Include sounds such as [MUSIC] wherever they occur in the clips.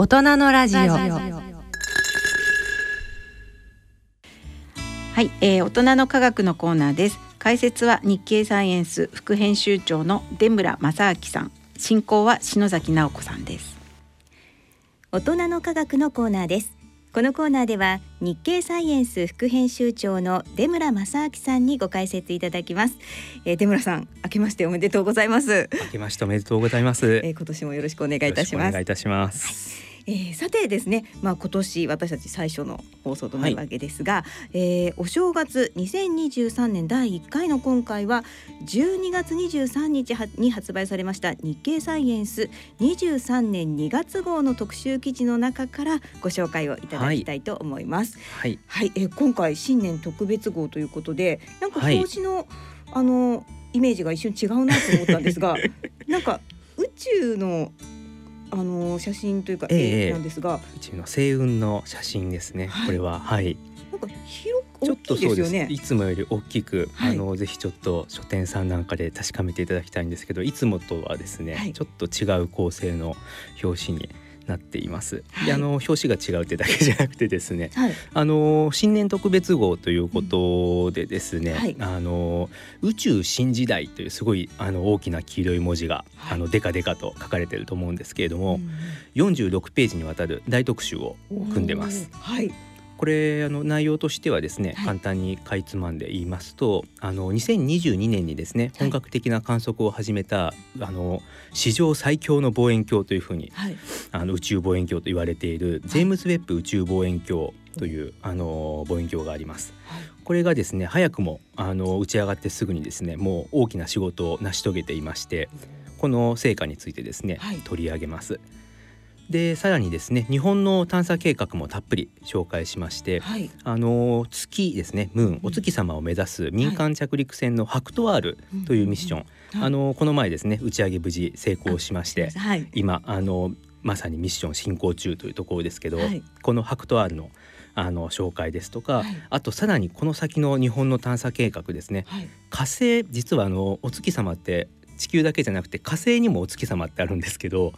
大人のラジオ。はい、えー、大人の科学のコーナーです。解説は日経サイエンス副編集長の出村正明さん。進行は篠崎直子さんです。大人の科学のコーナーです。このコーナーでは日経サイエンス副編集長の出村正明さんにご解説いただきます、えー、出村さん明けましておめでとうございます。明けましておめでとうございます、えー、今年もよろしくお願いいたします。お願いいたします、はいえー、さてですね、まあ、今年私たち最初の放送となるわけですが、はい、えー、お正月2023年第1回の今回は12月23日に発売されました日経サイエンス23年2月号の特集記事の中からご紹介をいただきたいと思います。はい、はい、えー、今回新年特別号ということでなんか表紙の、はい、あのイメージが一瞬違うなと思ったんですが [LAUGHS] なんか宇宙のあの写真というか絵なんですが、ええ、うちの星雲の写真ですね、はい、これは。はい。なんか広ちょっとそうです。ねいつもより大きく、はい、あのぜひちょっと書店さんなんかで確かめていただきたいんですけどいつもとはですね、はい、ちょっと違う構成の表紙になっています。はい、であの表紙が違うってだけじゃなくてですね、はい、あの新年特別号ということでですね、うんはい、あの宇宙新時代というすごいあの大きな黄色い文字が、あのデカデカと書かれていると思うんですけれども、うん、46ページにわたる大特集を組んでます。はい。これあの内容としてはですね、はい、簡単にかいつまんで言いますとあの2022年にですね本格的な観測を始めた、はい、あの史上最強の望遠鏡というふうに、はい、あの宇宙望遠鏡と言われているジェームズ・ウェッブ宇宙望遠鏡という、あの望遠鏡があります。これがですね早くもあの打ち上がってすぐにですねもう大きな仕事を成し遂げていましてこの成果についてですね、取り上げます。でさらにですね日本の探査計画もたっぷり紹介しまして、はい、あの月ですねムーンお月様を目指す民間着陸船のハクトワールというミッション、あのこの前ですね打ち上げ無事成功しまして、はい、今あのまさにミッション進行中というところですけど、はい、このハクトワールのあの紹介ですとか、はい、あとさらにこの先の日本の探査計画ですね、はい、火星実はあのお月様って地球だけじゃなくて火星にもお月様ってあるんですけど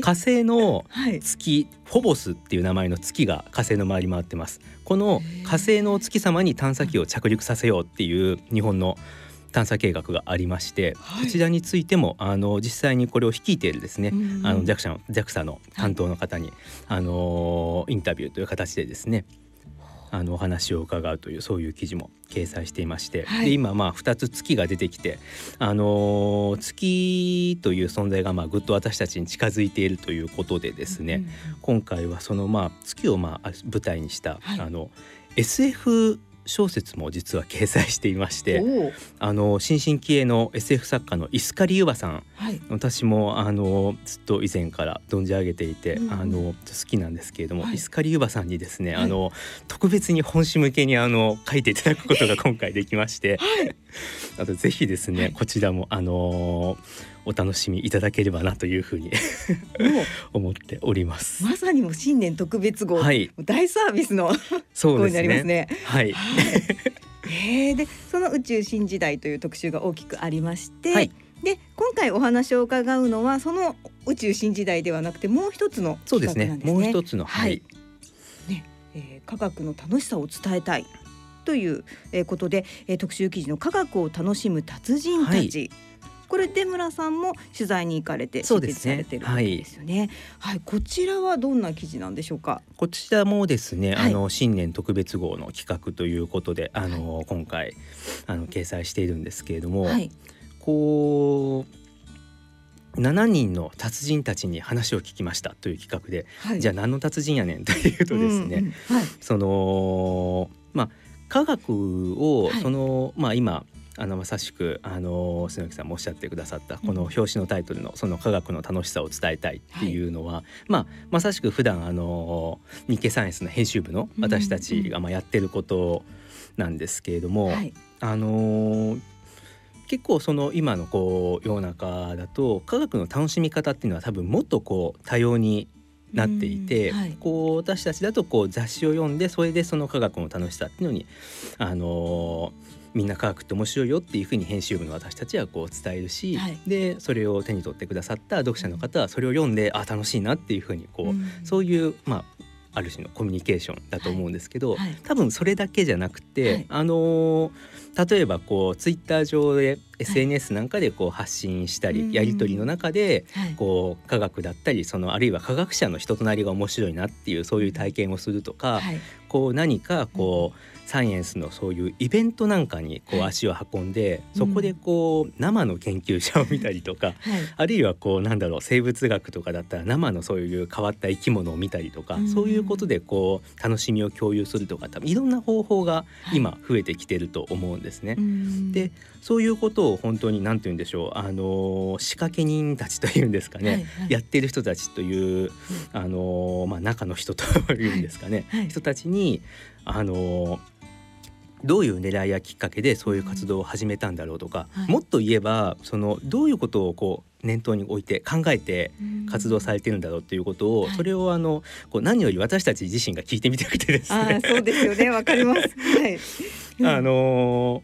火星の月、はい、フォボスっていう名前の月が火星の周り回ってます。この火星のお月様に探査機を着陸させようっていう日本の探査計画がありまして、はい、こちらについてもあの実際にこれを率いているですね、あの JAXA の JAXA の担当の方に、はい、あのインタビューという形でですねあのお話を伺うというそういう記事も掲載していまして、はい、で今まあ2つ月が出てきて、あのー、月という存在がまあぐっと私たちに近づいているということでですね、うんうん、今回はそのまあ月をまあ舞台にした、はい、あの SF 小説も実は掲載していましてあの新進気鋭の SF 作家のイスカリユバさん、はい、私もあのずっと以前から存じ上げていて、うん、あの好きなんですけれども、はい、イスカリユバさんにですね、はい、あの特別に本誌向けにあの書いていただくことが今回できまして、[LAUGHS] あとぜひですね、こちらもあのお楽しみいただければなというふうに思っております。まさにも新年特別号、はい、大サービスのそうですね。ねはい。えー、でその宇宙新時代という特集が大きくありまして、はい、で今回お話を伺うのはその宇宙新時代ではなくてもう一つのそうですね。もう一つのはい。ね、えー、科学の楽しさを伝えたいということで、えー、特集記事の科学を楽しむ達人たち。はいこれ出村さんも取材に行かれて執筆されてるわけですよね。はい、はい、こちらはどんな記事なんでしょうか？こちらもですね、はい、あの新年特別号の企画ということで、あの、はい、今回あの掲載しているんですけれども、こう7人の達人たちに話を聞きましたという企画で、はい、じゃあ何の達人やねんというとですね、うんうんはい、そのまあ科学をその、はい、まあ今あのまさしくあの篠木さんもおっしゃってくださったこの表紙のタイトルの「その科学の楽しさを伝えたい」ってい。うのは、はい、まあ、まさしく普段あの日経サイエンスの編集部の私たちがまあやってることなんですけれども、はい、あの結構その今のこう世の中だと科学の楽しみ方っていうのは多分もっとこう多様になっていて、はい、こう私たちだとこう雑誌を読んでそれでその科学の楽しさっていうのにあのみんな科学って面白いよっていうふうに編集部の私たちはこう伝えるし、はい、でそれを手に取ってくださった読者の方はそれを読んであ楽しいなっていうふうにこう、うん、そういうまあある種のコミュニケーションだと思うんですけど、はい。はい、多分それだけじゃなくて、はい、あの例えばこうツイッター上で SNS なんかでこう発信したり、やり取りの中でこう科学だったりそのあるいは科学者の人となりが面白いなっていうそういう体験をするとか、こう何かこうサイエンスのそういうイベントなんかにこう足を運んで、はい、そこでこう生の研究者を見たりとか、はい、あるいはこうなんだろう生物学とかだったら生のそういう変わった生き物を見たりとか、うん、そういうことでこう楽しみを共有するとか多分いろんな方法が今増えてきてると思うんですね。はい、でそういうことを本当に何て言うんでしょうあの仕掛け人たちというんですかね、やってる人たちという、あのまあ、中の人というんですかね、人たちにあのどういう狙いやきっかけでそういう活動を始めたんだろうとか、はい、もっと言えばそのどういうことをこう念頭に置いて考えて活動されてるんだろうということを、それをあのこう何より私たち自身が聞いてみたくてですね。そうですよね。わかります。はい。あの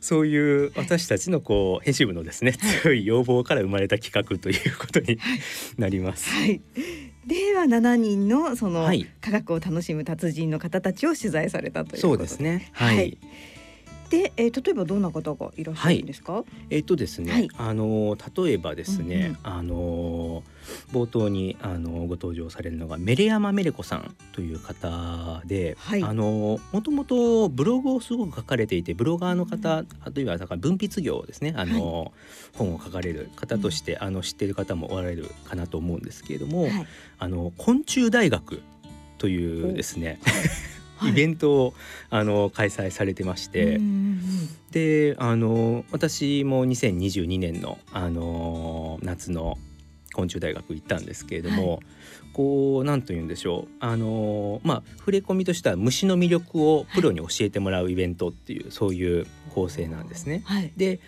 そういう私たちのこう編集部のですね強い要望から生まれた企画ということになります。はいでは7人のその、科学を楽しむ達人の方たちを取材されたというそうですね。はい、はいで、えー、例えばどんな方がいらっしゃるんですか？はい、えっ、ー、とですね、はい、あの例えばですね、うんうん、あの冒頭にあのご登場されるのがメレヤマメレコさんという方で、はい、あのもともとブログをすごく書かれていてブロガーの方、うん、あるいはだから文筆業ですねあの、はい、本を書かれる方として、うん、あの知っている方もおられるかなと思うんですけれども、はい、あの昆虫大学というですねイベントを、あの開催されてまして、であの私も2022年のあの夏の昆虫大学行ったんですけれども、はい、こう何と言うんでしょう。あのまあ触れ込みとしては虫の魅力をプロに教えてもらうイベントっていう、はい、そういう構成なんですね。はい、で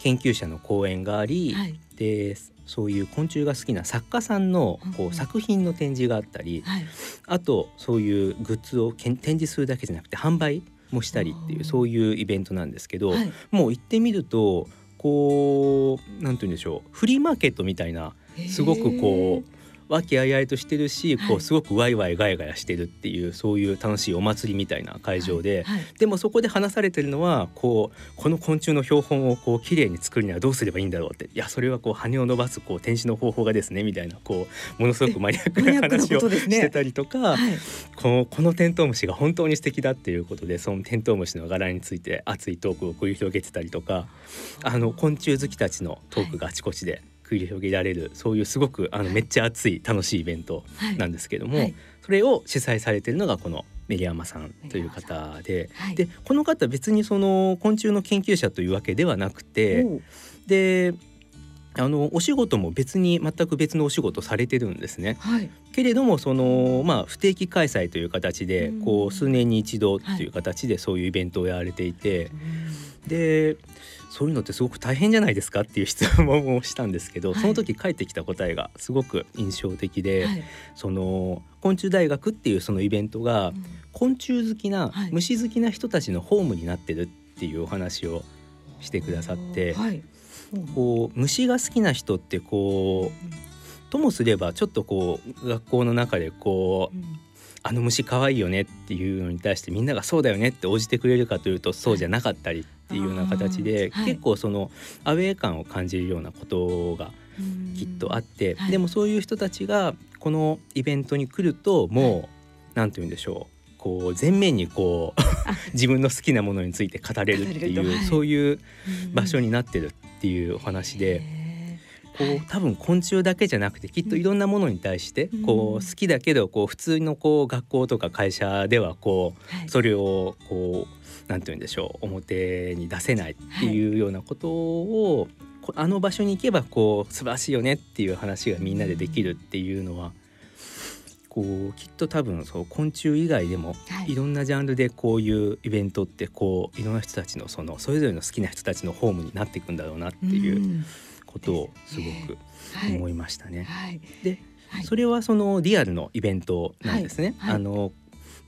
研究者の講演があり、でそういう昆虫が好きな作家さんのこう作品の展示があったり、はい、あとそういうグッズを展示するだけじゃなくて販売もしたりっていうそういうイベントなんですけど、はい、もう行ってみるとこうなんて言うんでしょうフリーマーケットみたいなすごくこう和気あいあいとしてるし、こうすごくワイワイガヤガヤしてるっていうそういう楽しいお祭りみたいな会場で、でもそこで話されてるのはこうこの昆虫の標本をこう綺麗に作るにはどうすればいいんだろうって。いやそれはこう羽を伸ばすこう展示の方法がですねみたいなこうものすごくマニアックな話をしてたりとか、このテントウムシが本当に素敵だっていうことでそのテントウムシの柄について熱いトークを繰り広げてたりとかあの昆虫好きたちのトークがあちこちで繰り広げられるそういうすごくあのめっちゃ熱い楽しいイベントなんですけども、はい。はい、それを主催されているのがこのメリヤマさんという方ではい、でこの方別にその昆虫の研究者というわけではなくてであのお仕事も別に全く別のお仕事されてるんですね。はい、けれどもそのまあ不定期開催という形でこう数年に一度という形でそういうイベントをやられていて、でそういうのってすごく大変じゃないですか？っていう質問をしたんですけど、はい、その時返ってきた答えがすごく印象的で、はい、その昆虫大学っていうそのイベントが、昆虫好きな、はい、虫好きな人たちのホームになってるっていうお話をしてくださって、こう虫が好きな人ってこうともすればちょっとこう学校の中でこう、あの虫可愛いよねっていうのに対してみんながそうだよねって応じてくれるかというとそうじゃなかったりっていうような形で、はい、結構そのアウェー感を感じるようなことがきっとあって、はい、でもそういう人たちがこのイベントに来るともう何、て言うんでしょう。こう全面にこう [LAUGHS] 自分の好きなものについて語れるっていう、はい、そういう場所になってるっていうお話で。こう多分昆虫だけじゃなくてきっといろんなものに対してこう好きだけどこう普通のこう学校とか会社ではこうそれをこう何て言うんでしょう。表に出せないっていうようなことを、はい、あの場所に行けばこう素晴らしいよねっていう話がみんなでできるっていうのは。こうきっと多分そう昆虫以外でも、い、ろんなジャンルでこういうイベントってこういろんな人たちのそのそれぞれの好きな人たちのホームになっていくんだろうなっていうことをすごく思いましたね。で、それはそのリアルのイベントなんですね。あの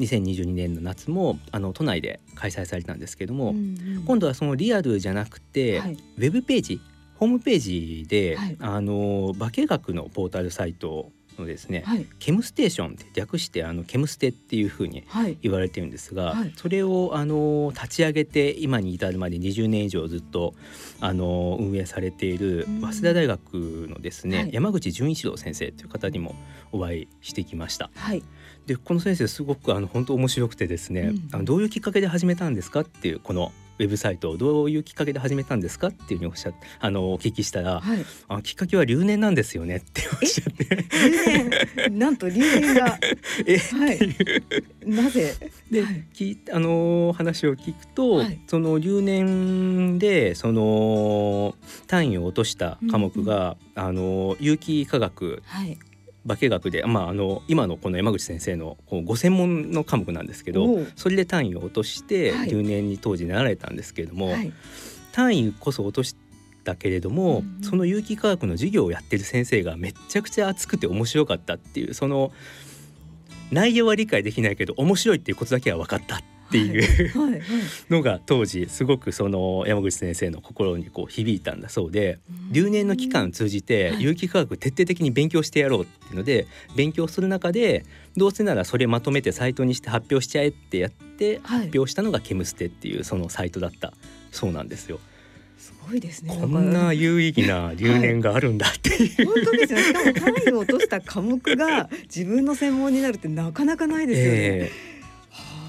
2022年の夏もあの都内で開催されたんですけども、うんうん、今度はそのリアルじゃなくて、はい、ウェブページホームページで、はい、あの化学のポータルサイトのですね、はい、ケムステーションって略してあのケムステっていうふうに言われてるんですが、はい、それをあの立ち上げて今に至るまで20年以上ずっとあの運営されている早稲田大学のですね、はい、山口純一郎先生という方にもお会いしてきました。でこの先生すごくあの本当面白くてですね、うん、あのどういうきっかけで始めたんですかっていうこのウェブサイトをどういうきっかけで始めたんですかっていうふうにおっしゃあのお聞きしたら、はい、あきっかけは留年なんですよねっておっしゃって。留 [LAUGHS] 年なんと留年が。[LAUGHS] え、はい、なぜ？で、はい、きあの話を聞くと、はい、その留年でその単位を落とした科目が、うんうん、あの有機化学化学で、まあ、あの今のこの山口先生のこうご専門の科目なんですけどそれで単位を落として留年に当時なられたんですけれども、はい、単位こそ落としたけれども、うん、その有機化学の授業をやってる先生がめちゃくちゃ熱くて面白かったっていうその内容は理解できないけど面白いっていうことだけは分かったっていうのが当時すごくその山口先生の心にこう響いたんだそうで留年の期間を通じて有機化学徹底的に勉強してやろうっていうので勉強する中でどうせならそれまとめてサイトにして発表しちゃえってやって発表したのが「ケムステ」っていうそのサイトだったそうなんですよ。すごいですね。こんな有意義な留年があるんだっていう、はい、本当ですよ、ね。しかも単位を落とした科目が自分の専門になるってなかなかないですよね。えー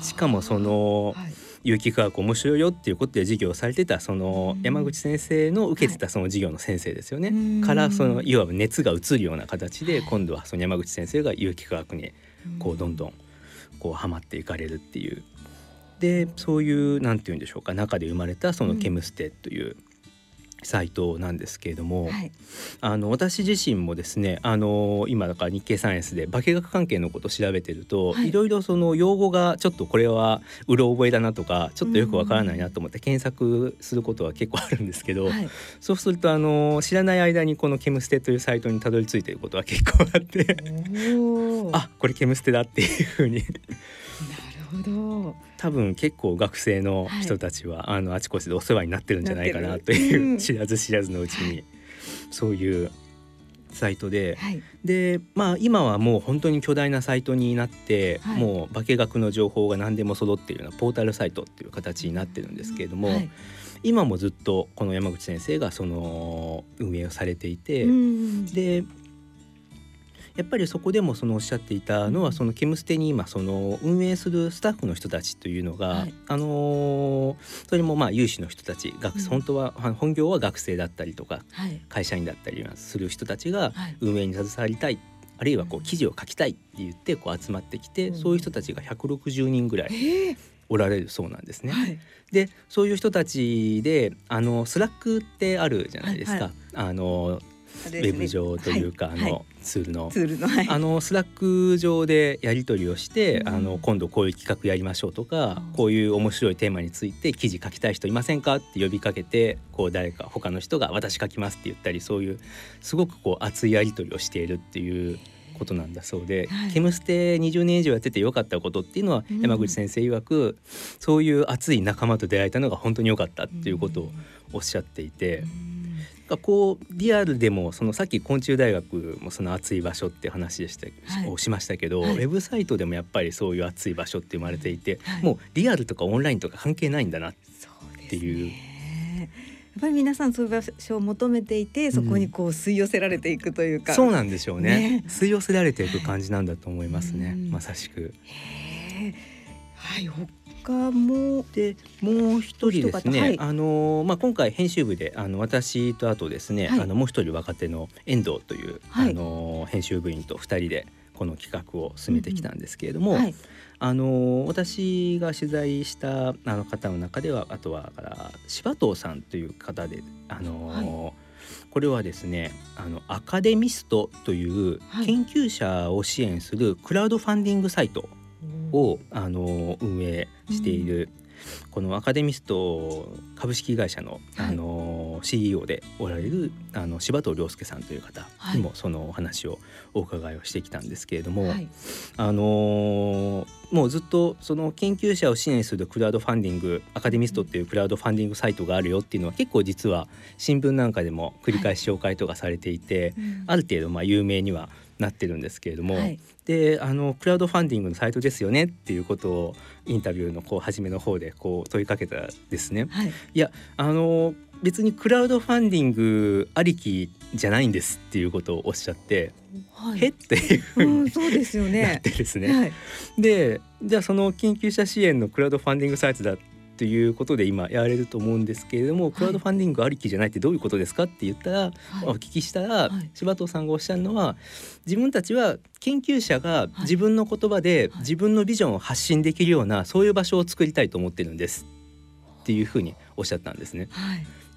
しかもその、はい、有機化学面白いよっていうことで授業をされてたその山口先生の受けてたその授業の先生ですよね、はい、からそのいわば熱が移るような形で今度はその山口先生が有機化学にこうどんどんこうはまっていかれるっていう。でそういうなんて言うんでしょうか中で生まれたそのケムステというサイトなんですけれども、はい、あの私自身もですねあの今だから日経サイエンスで化学関係のことを調べてると、はい、いろいろその用語がちょっとこれはうろ覚えだなとかちょっとよくわからないなと思って検索することは結構あるんですけど、はい、そうするとあの知らない間にこの「ケムステ」というサイトにたどり着いていることは結構あって。[LAUGHS] あこれケムステだっていうふうにほど。多分結構学生の人たちは、はい、あのあちこちでお世話になってるんじゃないかなという、うん、知らず知らずのうちに、そういうサイトで、はい、でまあ今はもう本当に巨大なサイトになって、はい、もう化学の情報が何でも揃っているようなポータルサイトっていう形になってるんですけれども、はい、今もずっとこの山口先生がその運営をされていて、でやっぱりそこでもそのおっしゃっていたのはそのケムステに今その運営するスタッフの人たちというのが、はい、あのそれもまあ有志の人たち学本当は本業は学生だったりとか、はい、会社員だったりする人たちが運営に携わりたい、あるいはこう記事を書きたいって言ってこう集まってきて、そういう人たちが160人ぐらいおられるそうなんですね。はい、でそういう人たちであのスラックってあるじゃないですか。はいはい、あのウェブ上というか、あのツールの。ツールの、あのスラック上でやり取りをして、あの今度こういう企画やりましょうとか、こういう面白いテーマについて記事書きたい人いませんかって呼びかけてこう誰か他の人が私書きますって言ったりそういうすごくこう熱いやり取りをしているっていうことなんだそうで、はい、ケムステ20年以上やっててよかったことっていうのは、山口先生曰くそういう熱い仲間と出会えたのが本当に良かったっていうことをおっしゃっていて。うんこうリアルでもそのさっき昆虫大学もその暑い場所って話でした、はい、をしましたけど、はい、ウェブサイトでもやっぱりそういう暑い場所って生まれていて、はい、もうリアルとかオンラインとか関係ないんだなっていう。やっぱり皆さんそういう場所を求めていてそこにこう吸い寄せられていくというか、うん、そうなんでしょうね、ね、吸い寄せられていく感じなんだと思いますね、まさしく。はい他もでもう一人ですね、はい、あのまあ今回編集部であの私とあとですね、はい、あのもう一人若手の遠藤という、はい、あの編集部員と二人でこの企画を進めてきたんですけれども、うんうん、あの私が取材したあの方の中ではあとはから柴藤さんという方であの、これはですねあのアカデミストという研究者を支援するクラウドファンディングサイトをあの運営している、このアカデミスト株式会社の、あのの CEO でおられるあの柴藤亮介さんという方にもそのお話をお伺いをしてきたんですけれども、はい、あのー、もうずっとその研究者を支援するクラウドファンディングアカデミストっていうクラウドファンディングサイトがあるよっていうのは結構実は新聞なんかでも繰り返し紹介とかされていて、はい。うん、ある程度まあ有名にはなってるんですけれども、はい、であのクラウドファンディングのサイトですよねっていうことをインタビューのこう初めの方でこう問いかけたですね。はい、いやあの別にクラウドファンディングありきじゃないんですっていうことをおっしゃって、はい、へっていうふうに、そうですよね。なってですね。はい、でじゃあその緊急者支援のクラウドファンディングサイトだということで今やられると思うんですけれども、はい、クラウドファンディングありきじゃないってどういうことですかって言ったら、はい、お聞きしたら、はい、柴藤さんがおっしゃるのは自分たちは研究者が自分の言葉で自分のビジョンを発信できるようなそういう場所を作りたいと思ってるんですっていうふうにおっしゃったんですね。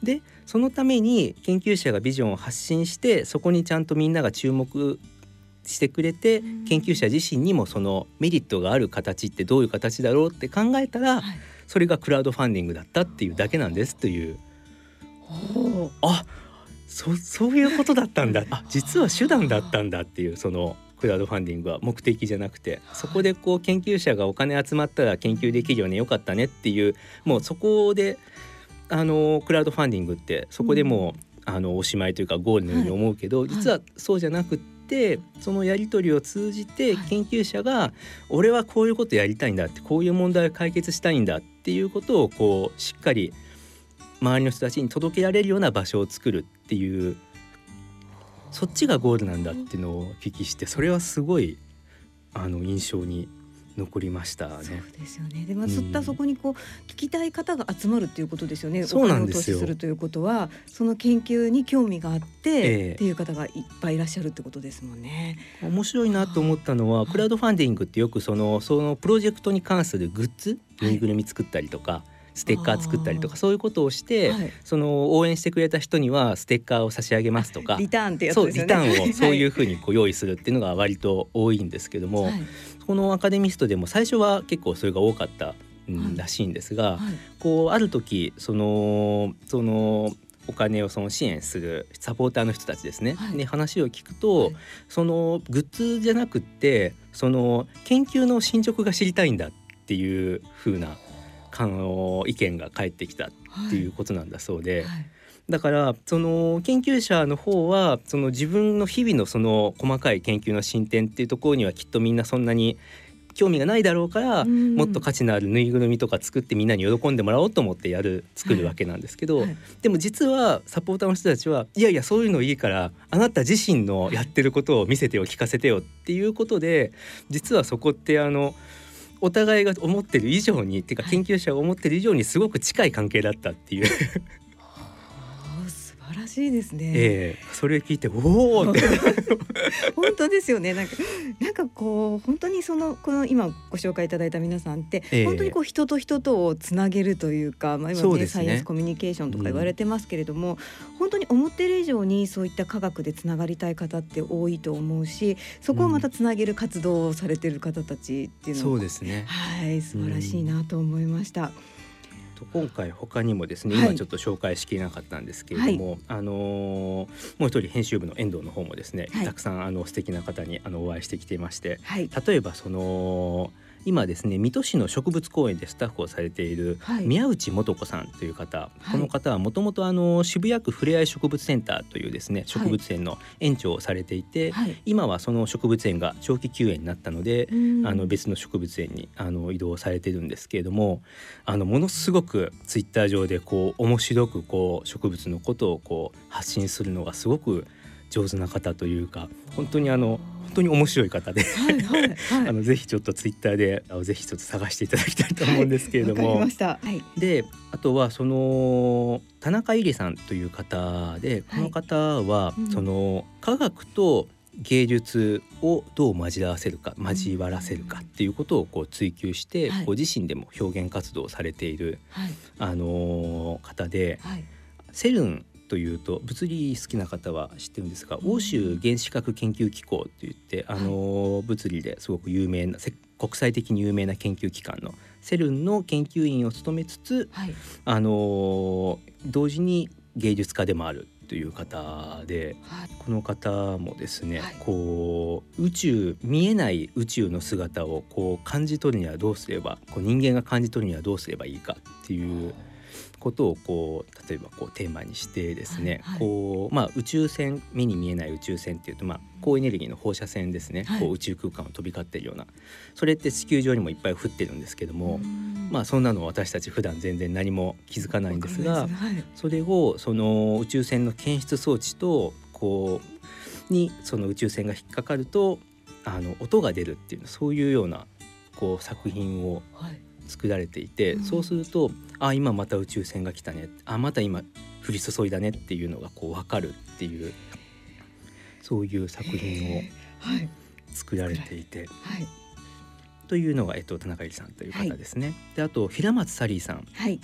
でそのために研究者がビジョンを発信してそこにちゃんとみんなが注目してくれて、研究者自身にもそのメリットがある形ってどういう形だろうって考えたら、はい、それがクラウドファンディングだったっていうだけなんですという。あそそういうことだったんだ。あ実は手段だったんだっていうそのクラウドファンディングは目的じゃなくてそこでこう研究者がお金集まったら研究できるよねよかったねっていうもうそこであのクラウドファンディングってそこでもう、あのおしまいというかゴールのように思うけど、実はそうじゃなくて。てそのやり取りを通じて研究者が「俺はこういうことやりたいんだ」ってこういう問題を解決したいんだっていうことをこうしっかり周りの人たちに届けられるような場所を作るっていうそっちがゴールなんだっていうのをお聞きしてそれはすごいあの印象に残りましたね。そうですよね。でも、そうったそこにこう聞きたい方が集まるっていうことですよね。そうなんですよ。するということは、その研究に興味があって、えー、っていう方がいっぱいいらっしゃるってことですもんね。面白いなと思ったのは、クラウドファンディングってよくそのそのプロジェクトに関するグッズ、ぬいぐるみ作ったりとか。ステッカー作ったりとかそういうことをして、はい、その応援してくれた人にはステッカーを差し上げますとかリターンってやつですよね。そうリターンを [LAUGHS] そういうふうにこう用意するっていうのが割と多いんですけども、はい、このアカデミストでも最初は結構それが多かったらしいんですが、はい、こうある時そのそのお金をその支援するサポーターの人たちですね、はい、に話を聞くと、はい、そのグッズじゃなくってその研究の進捗が知りたいんだっていう風なあの意見が返ってきたっていうことなんだそうで。はい。だからその研究者の方はその自分の日々のその細かい研究の進展っていうところにはきっとみんなそんなに興味がないだろうから、もっと価値のあるぬいぐるみとか作ってみんなに喜んでもらおうと思ってやる作るわけなんですけど、はい。はい、でも実はサポーターの人たちはいやいやそういうのいいからあなた自身のやってることを見せてよ聞かせてよっていうことで実はそこってあのお互いが思ってる以上にっていうか研究者が思ってる以上にすごく近い関係だったっていう晴らしいですね。えー、それ聞いておおって [LAUGHS] 本当ですよね。なんかなんかこう本当にそのこの今ご紹介いただいた皆さんって、えー、本当にこう人と人とをつなげるというか、まあ今ね、ね、サイエンスコミュニケーションとか言われてますけれども、うん、本当に思ってる以上にそういった科学でつながりたい方って多いと思うし、そこをまたつなげる活動をされてる方たちっていうのも、そうですね。はい素晴らしいなと思いました。うんと今回他にもですね、今ちょっと紹介しきれなかったんですけれども、はい、あのー、もう一人編集部の遠藤の方もですね、はい、たくさんあの素敵な方にあのお会いしてきていまして、はい、例えばその今ですね水戸市の植物公園でスタッフをされている宮内素子さんという方、はい、この方はもともと渋谷区ふれあい植物センターというですね植物園の園長をされていて、はい、今はその植物園が長期休園になったので、あの別の植物園にあの移動されてるんですけれどもあのものすごくツイッター上でこう面白くこう植物のことをこう発信するのがすごく上手な方というか本当にあの本当に面白い方で。はいはい、はい、[LAUGHS] あのぜひちょっとツイッターでぜひちょっと探していただきたいと思うんですけれども、はい、であとはその田中由里さんという方でこの方は、その科学と芸術をどう交わせるか交わらせるかっていうことをこう追求して、ご自身でも表現活動をされている、あの方で、セルンというと物理好きな方は知ってるんですが、欧州原子核研究機構といってあの、物理ですごく有名な国際的に有名な研究機関のセルンの研究員を務めつつ、はい、あの同時に芸術家でもあるという方で、はい、この方もですね、はい、こう宇宙見えない宇宙の姿をこう感じ取るにはどうすればこう人間が感じ取るにはどうすればいいかっていうことをこう例えばこうテーマにしてですね、こうまあ、宇宙船目に見えない宇宙船っていうと、まあ、高エネルギーの放射線ですね、はい、こう宇宙空間を飛び交っているようなそれって地球上にもいっぱい降ってるんですけども、まあ、そんなの私たち普段全然何も気づかないんですが、はい、それをその宇宙船の検出装置とこうにその宇宙船が引っかかるとあの音が出るっていうそういうようなこう作品を作られていて、はい、そうするとあ今また宇宙船が来たねあまた今降り注いだねっていうのがこう分かるっていうそういう作品を作られていて。はい。というのが、えっと、田中さんという方ですね。はい、であと平松サリーさん、はい、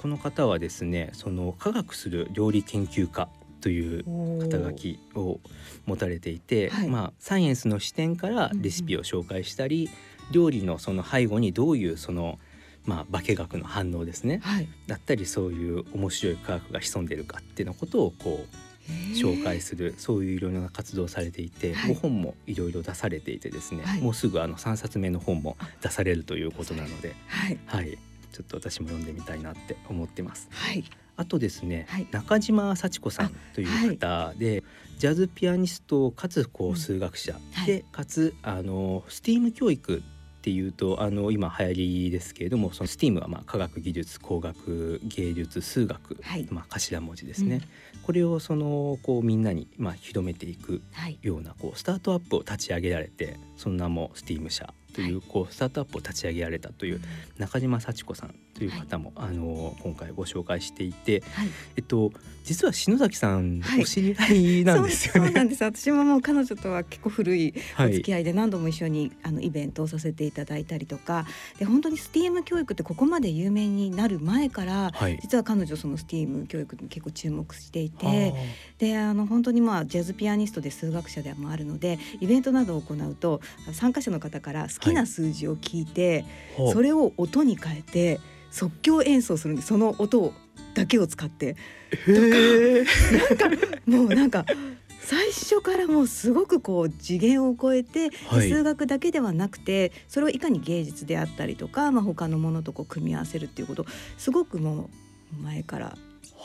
この方はですねその科学する料理研究家という肩書きを持たれていて、はい、まあ、サイエンスの視点からレシピを紹介したり、うん、料理のその背後にどういうそのまあ、化学の反応ですね、はい、だったりそういう面白い科学が潜んでいるかっていうのことをこう紹介するそういういろいろな活動をされていて、はい、本もいろいろ出されていてですね、はい、もうすぐあの3冊目の本も出されるということなので、はい、はい、ちょっと私も読んでみたいなって思ってます。はい、あとですね、中島幸子さんという方で、ジャズピアニストかつこう数学者で、かつあのスティーム教育っていうとあの今流行りですけれどもその STEAM はまあ科学技術工学芸術数学、はい、まあ頭文字ですね、うん、これをそのこうみんなにまあ広めていくようなこうスタートアップを立ち上げられてその名も STEAM 社というこうスタートアップを立ち上げられたという中島幸子さんという方も、あの今回ご紹介していて、えっと実は篠崎さん、お知り合いなんですよね。そうなんです。私ももう彼女とは結構古いお付き合いで何度も一緒にあのイベントをさせていただいたりとかで本当に STEAM 教育ってここまで有名になる前から、はい、実は彼女その STEAM 教育に結構注目していてであの本当にまあジャズピアニストで数学者でもあるのでイベントなどを行うと参加者の方から好きな数字を聞いて、はい、それを音に変えて即興演奏するんでその音だけを使って。とかなんかもうなんか最初からもうすごくこう次元を超えて、はい、数学だけではなくてそれをいかに芸術であったりとか、まあ、他のものとこう組み合わせるっていうことすごくもう前から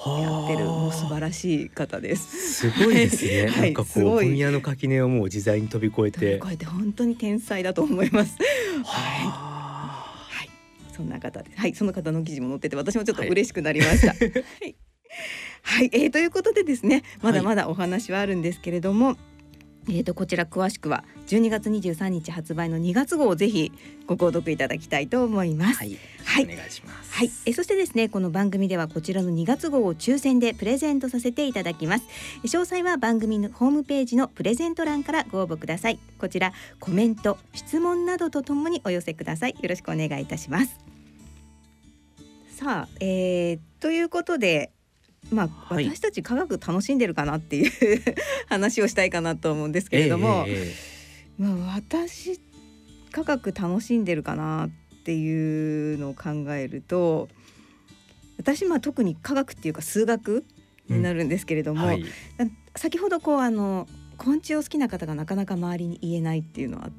やってるもう素晴らしい方です。すごいですね。[LAUGHS] はい、なんかこう分野の垣根をもう自在に飛び越えて、飛び越えて本当に天才だと思います。はい。はい。そんな方です。はい、その方の記事も載ってて私もちょっと嬉しくなりました。[LAUGHS] はい。はい、えー、ということでですね、まだまだお話はあるんですけれども。はいえーと、こちら詳しくは12月23日発売の2月号をぜひご購読いただきたいと思います。はい、はい、お願いします。はい、えそしてですねこの番組ではこちらの2月号を抽選でプレゼントさせていただきます。詳細は番組のホームページのプレゼント欄からご応募ください。こちらコメント、質問などとともにお寄せください。よろしくお願いいたします。さあ、えー、ということでまあ、はい、私たち科学楽しんでるかなっていう [LAUGHS] 話をしたいかなと思うんですけれども、えー、まあ、私科学楽しんでるかなっていうのを考えると私まあ特に科学っていうか数学になるんですけれども、うんはい、先ほどこうあの昆虫を好きな方がなかなか周りに言えないっていうのは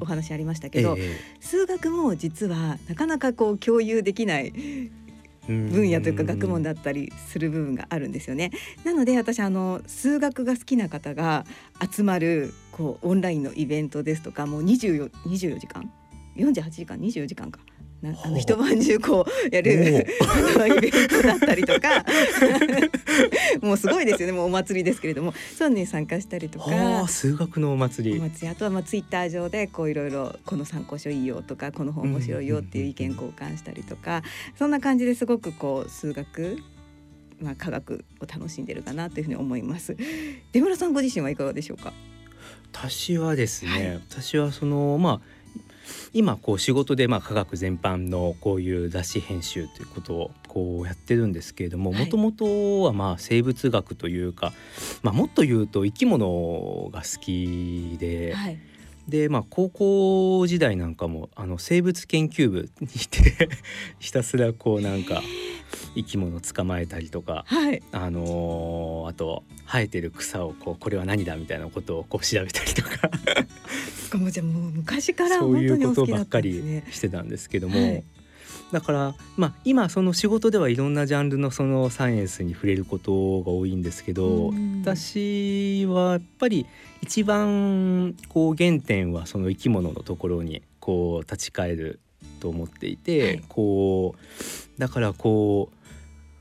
お話ありましたけど、えー、数学も実はなかなかこう共有できない分野というか学問だったりする部分があるんですよね。なので私あの数学が好きな方が集まるこうオンラインのイベントですとかもう 24, 24時間？48時間？24時間か。なあの一晩中こうやるイベントだったりとかもうすごいですよね。もうお祭りですけれども。そういうのに参加したりとか。数学のお祭り。お祭り。あとはまあツイッター上でこういろいろこの参考書いいよとかこの本面白いよっていう意見交換したりとか。そんな感じですごくこう数学まあ、科学を楽しんでるかなというふうに思います。出村さんご自身はいかがでしょうか？私はですね、はい、私はそのまあ今こう仕事でまあ科学全般のこういう雑誌編集ということをこうやってるんですけれどももともとはまあ生物学というか、まあ、もっと言うと生き物が好きで。はいでまあ高校時代なんかもあの生物研究部にいて [LAUGHS] ひたすらこうなんか生き物捕まえたりとか、はい、あのー、あと生えてる草をこうこれは何だみたいなことをこう調べたりとか。かもじゃもう昔からそういうことばっかりしてたんですけども、はい、だからまあ今その仕事ではいろんなジャンルのそのサイエンスに触れることが多いんですけど私はやっぱり一番こう原点はその生き物のところにこう立ち返ると思っていて、はい、こうだからこう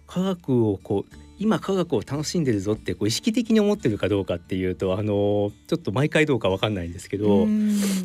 科学をこう今科学を楽しんでるぞってこう意識的に思ってるかどうかっていうとあのちょっと毎回どうかわかんないんですけど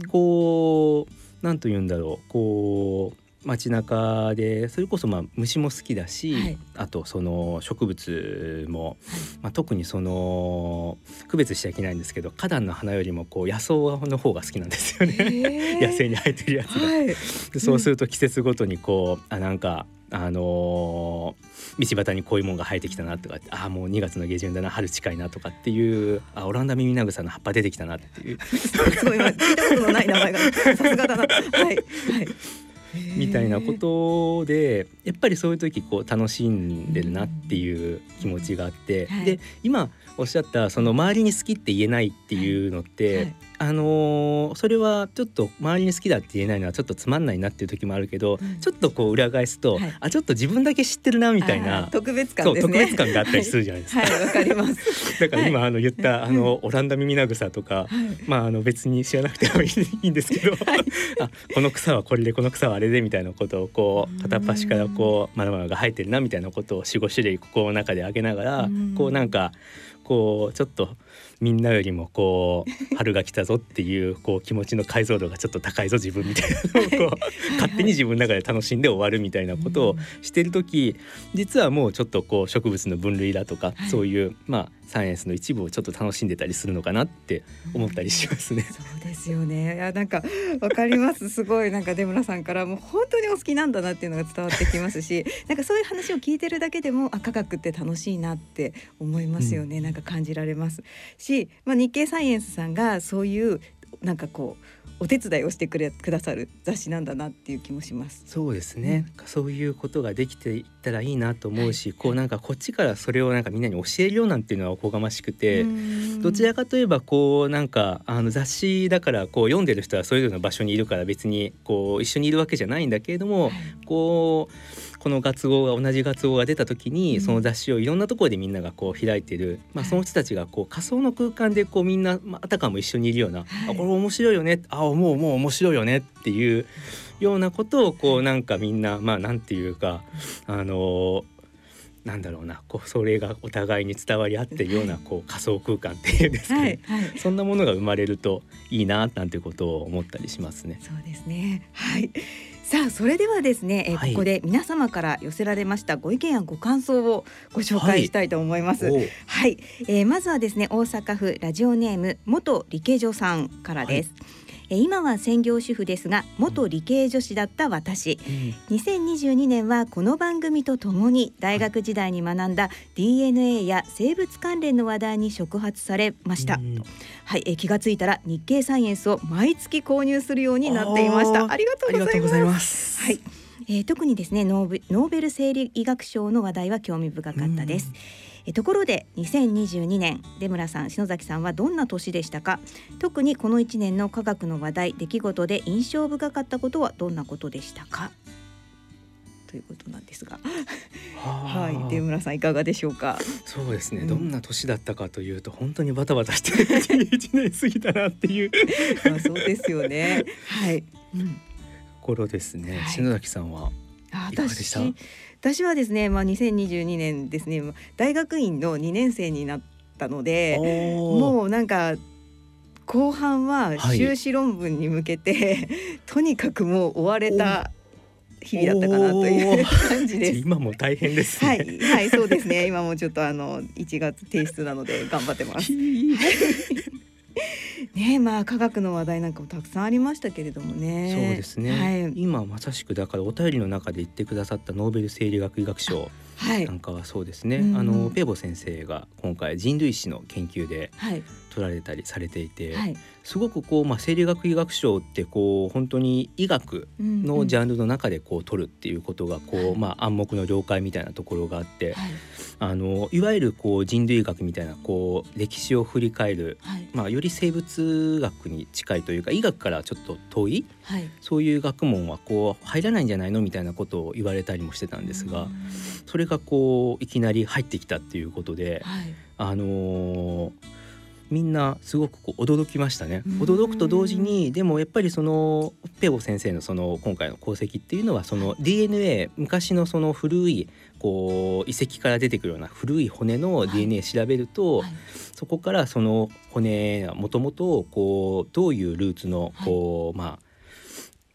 こう何と言うんだろうこう街中でそれこそまあ虫も好きだし、はい、あとその植物も、はい、まあ、特にその区別しちゃいけないんですけど花壇の花よりもこう野草の方が好きなんですよね。[LAUGHS] 野生に生えてるやつが。はい、そうすると季節ごとにこうあなんかあのー、道端にこういうもんが生えてきたなとかああもう2月の下旬だな春近いなとかっていうあオランダミミナグサの葉っぱ出てきたなっていう。すごい聞いたことのない名前がさすがだな。はいはい。みたいなことでやっぱりそういう時こう楽しんでるなっていう気持ちがあって、はい、で今おっしゃったその周りに好きって言えないっていうのって、はい。はい、あのー、それはちょっと周りに好きだって言えないのはちょっとつまんないなっていう時もあるけど、うん、ちょっとこう裏返すと、はい、あちょっと自分だけ知ってるなみたいな特別感、ね、特別感があったりするじゃないですか。はいわ、かります。だから今あの言った、あのオランダミミナグサとか、まああの別に知らなくてもいいんですけど、[LAUGHS] あこの草はこれでこの草はあれでみたいなことをこう片っ端からこうまだまだが生えてるなみたいなことを四五種類ここの中であげながら、こうなんかこうちょっとみんなよりもこう春が来たぞっていうこう気持ちの解像度がちょっと高いぞ自分みたいなのをこう [LAUGHS] 勝手に自分の中で楽しんで終わるみたいなことをしてる時実はもうちょっとこう植物の分類だとかそういうまあサイエンスの一部をちょっと楽しんでたりするのかなって思ったりしますね。そうですよね。いやなんかわかります。すごいなんか出村さんからもう本当にお好きなんだなっていうのが伝わってきますし、[LAUGHS] なんかそういう話を聞いてるだけでもあ科学って楽しいなって思いますよね。うん、なんか感じられますし、まあ日経サイエンスさんがそういうなんかこうお手伝いをしてくれくださる雑誌なんだなっていう気もします。そうですね。うん、そういうことができていったらいいなと思うし、はい、こうなんかこっちからそれをなんかみんなに教えるようなんていうのはおこがましくて、どちらかといえばこうなんかあの雑誌だからこう読んでる人はそれぞれの場所にいるから別にこう一緒にいるわけじゃないんだけれども、はい、こう。この活動が同じ活動が出た時に、その雑誌をいろんなところでみんながこう開いてる、まあ、その人たちがこう仮想の空間でこうみんな、まあたかも一緒にいるような、はい、あこれ面白いよねあもうもう面白いよねっていうようなことをこうなんかみんなまあなんていうかあのなんだろうなこうそれがお互いに伝わり合ってるような [LAUGHS] こう仮想空間っていうんですかね、はいはい、そんなものが生まれるといいななんてことを思ったりしますね。そうですね。はいさあそれではですね、えー、はい、ここで皆様から寄せられましたご意見やご感想をご紹介したいと思います。はい、はい、えー、まずはですね大阪府ラジオネーム元理系女さんからです。はい今は専業主婦ですが元理系女子だった私、うん、2022年はこの番組とともに大学時代に学んだ DNA や生物関連の話題に触発されました、うん、はいえ気がついたら日経サイエンスを毎月購入するようになっていました。ありがとうございます。はい。えー、特にですねノーベル生理医学賞の話題は興味深かったです、うんえところで2022年出村さん篠崎さんはどんな年でしたか？特にこの1年の科学の話題出来事で印象深かったことはどんなことでしたか？ということなんですが。はい出村さんいかがでしょうか？そうですね、うん、どんな年だったかというと本当にバタバタして [LAUGHS] 1年過ぎたなっていう。[LAUGHS] あそうですよね。はい、うん、頃ですね、はい、篠崎さんはいかがでした？私はですね、まあ、2022年ですね大学院の2年生になったのでもうなんか後半は修士論文に向けて、はい、とにかくもう追われた日々だったかなという感じです。[LAUGHS] 今も大変です、ね、はい、はい、そうですね。今もちょっとあの1月提出なので頑張ってます。[LAUGHS] ねまあ科学の話題なんかもたくさんありましたけれどもね。そうですね。はい、今まさしくだからお便りの中で言ってくださったノーベル生理学医学賞なんかはそうですね。はい、あのペーボ先生が今回人類史の研究で取られたりされていて、はい、すごくこう、まあ、生理学医学賞ってこう本当に医学のジャンルの中でこう取るっていうことがこう、うんうん、まあ、暗黙の了解みたいなところがあって、はい、あのいわゆるこう人類学みたいなこう歴史を振り返る、はい、まあ、より生物学に近いというか医学からちょっと遠い、はい、そういう学問はこう入らないんじゃないのみたいなことを言われたりもしてたんですが、それがこういきなり入ってきたっていうことで、あのーみんなすごくこう驚きましたね。驚くと同時にでもやっぱりそのペオ先生のその今回の功績っていうのはその DNA 昔のその古いこう遺跡から出てくるような古い骨の DNA 調べると、はい。はい、そこからその骨がもともとこうどういうルーツのこう、はい、まあ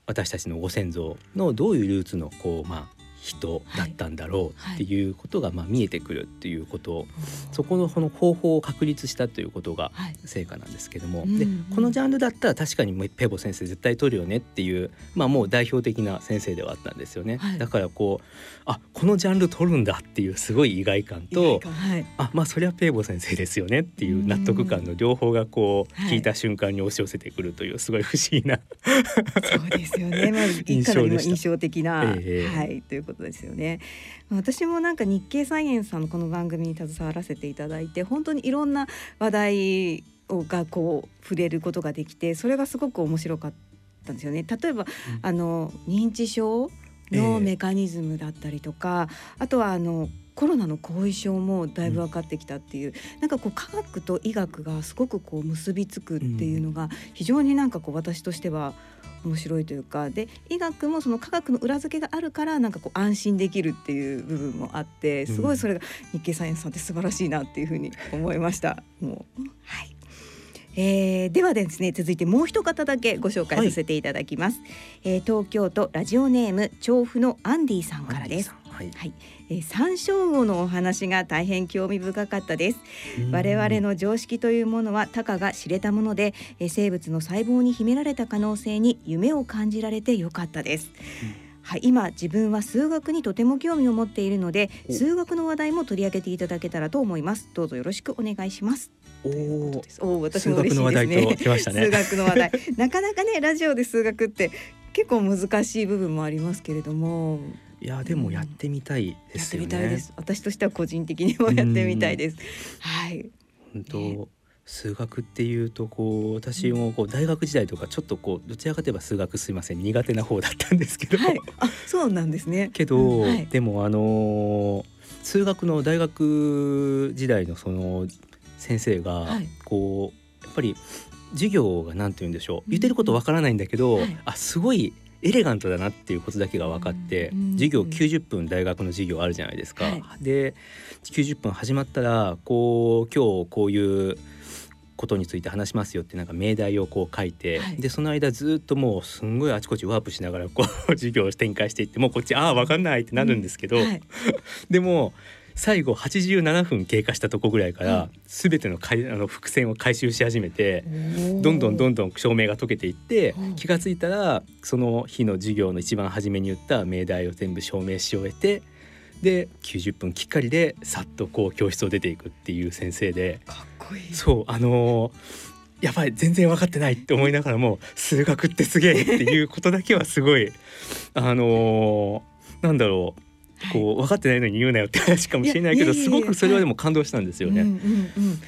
私たちのご先祖のどういうルーツのこうまあ人だったんだろうっていうことがまあ見えてくるっていうこと。を、そこのこの方法を確立したということが成果なんですけども、でこのジャンルだったら確かにペボ先生絶対取るよねっていう、まあ、もう代表的な先生ではあったんですよね。だからこうあこのジャンル取るんだっていうすごい意外感と、はい、あまあそりゃペーボ先生ですよねっていう納得感の両方がこう聞いた瞬間に押し寄せてくるというすごい不思議なそうですよね、まあ、印象印象的な、えー、はい。ということですよね。私もなんか日経サイエンスさんのこの番組に携わらせていただいて本当にいろんな話題をがこう触れることができてそれがすごく面白かったんですよね。例えば、うん、あの認知症のメカニズムだったりとか、えー、あとはあのコロナの後遺症もだいぶ分かってきたっていう、うん、なんかこう科学と医学がすごくこう結びつくっていうのが非常になんかこう私としては面白いというかで医学もその科学の裏付けがあるからなんかこう安心できるっていう部分もあってすごいそれが日経サイエンスさんって素晴らしいなっていうふうに思いました。もうはい。えー、ではですね続いてもう一方だけご紹介させていただきます、はい、えー、東京都ラジオネーム調布のアンディさんからですはい、はい、えー、山椒魚のお話が大変興味深かったです。我々の常識というものはたかが知れたもので、えー、生物の細胞に秘められた可能性に夢を感じられてよかったです、うん。はい、今自分は数学にとても興味を持っているので数学の話題も取り上げていただけたらと思います。どうぞよろしくお願いします。おお私も嬉しいですね、ね、数学の話題。なかなかねラジオで数学って結構難しい部分もありますけれどもいやでもやってみたいですよね、やってみたいです。私としては個人的にもやってみたいです。はい。本当、ね、数学っていうとこう私もこう大学時代とかちょっとこうどちらかといえば数学すいません。苦手な方だったんですけど、はい、あそうなんですね。けど、うんはい、でもあの数学の大学時代のその先生がこう、やっぱり授業が何て言うんでしょう。言ってることわからないんだけど、はい、あすごいエレガントだなっていうことだけが分かって、授業90分大学の授業あるじゃないですか。はい、で90分始まったらこう今日こういうことについて話しますよってなんか命題をこう書いて、はい、でその間ずっともうすんごいあちこちワープしながらこう [LAUGHS] 授業を展開していってもうこっちああ分かんないってなるんですけど、うん。はい、[LAUGHS] でも最後87分経過したとこぐらいから、全てのかいあの伏線を回収し始めてどんどんどんどん照明が解けていって気が付いたらその日の授業の一番初めに言った命題を全部証明し終えてで90分きっかりでさっとこう教室を出ていくっていう先生で。かっこいい。そうあのーやばい全然分かってないって思いながらも数学ってすげえっていうことだけはすごいあのー、なんだろうこう分かってないのに言うなよって [LAUGHS] 話かもしれないけどすごくそれはでも感動したんですよね。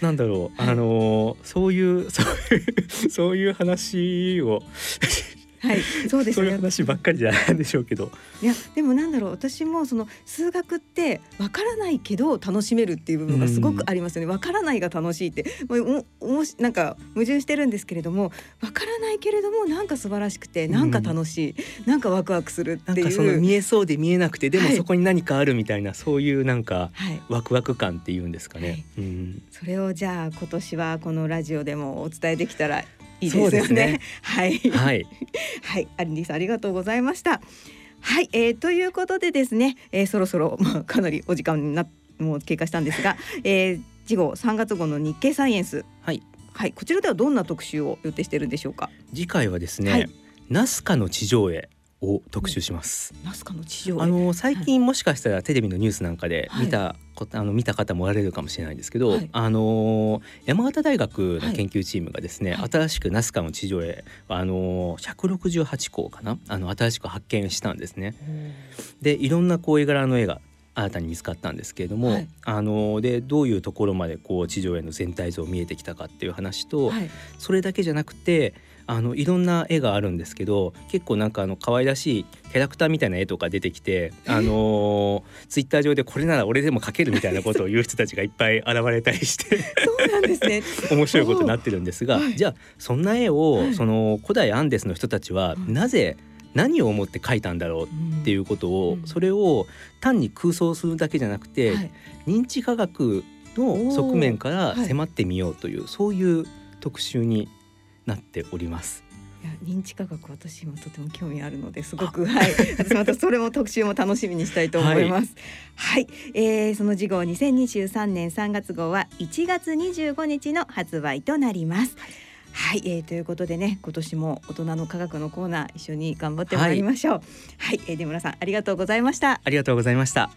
なんだろうあのそういうそういうそういう話をはい、そうです、ね、そういう話ばっかりじゃないんでしょうけど。いや、でもなんだろう、私もその数学ってわからないけど楽しめるっていう部分がすごくありますよね。わ、からないが楽しいって、もうもしなんか矛盾してるんですけれども、わからないけれどもなんか素晴らしくて、なんか楽しい、うん、なんかワクワクするっていう。その見えそうで見えなくて、でもそこに何かあるみたいな、はい、そういうなんか、ワクワク感っていうんですかね。はい、うん、それをじゃあ今年はこのラジオでもお伝えできたらいいですよね。ねはい、はい、[LAUGHS] はい、アリンディさんありがとうございました。はい、えー、ということでですね、えー、そろそろ [LAUGHS] まあかなりお時間になもう経過したんですが、[LAUGHS] えー、次号3月号の日経サイエンス、はい、はい、こちらではどんな特集を予定しているんでしょうか？次回はですね、はい、ナスカの地上絵を特集します。ナスカの地上あの最近もしかしたらテレビのニュースなんかで見た、はい、あの見た方もおられるかもしれないんですけど、はい、あの山形大学の研究チームがですね、はい、新しくナスカの地上絵あの168個かな？あの新しく発見したんですね。でいろんなこう絵柄の絵が新たに見つかったんですけれども、はい、あのでどういうところまでこう地上絵の全体像見えてきたかっていう話と、はい、それだけじゃなくてあのいろんな絵があるんですけど結構なんかあの可愛らしいキャラクターみたいな絵とか出てきて、あのツイッター上でこれなら俺でも描けるみたいなことを言う人たちがいっぱい現れたりして。そうなんですね。[LAUGHS] 面白いことになってるんですが、じゃあそんな絵を、その古代アンデスの人たちはなぜ、何を思って描いたんだろうっていうことを、うん、それを単に空想するだけじゃなくて、はい、認知科学の側面から迫ってみようという、はい、そういう特集になっております。いや認知科学私もとても興味あるのですごくはい私またそれも特集も楽しみにしたいと思います。はい、はい、えー、その次号2023年3月号は1月25日の発売となります。はい、えー、ということでね今年も大人の科学のコーナー一緒に頑張ってまいりましょう。はい、はい、えー、出村さんありがとうございました。ありがとうございました。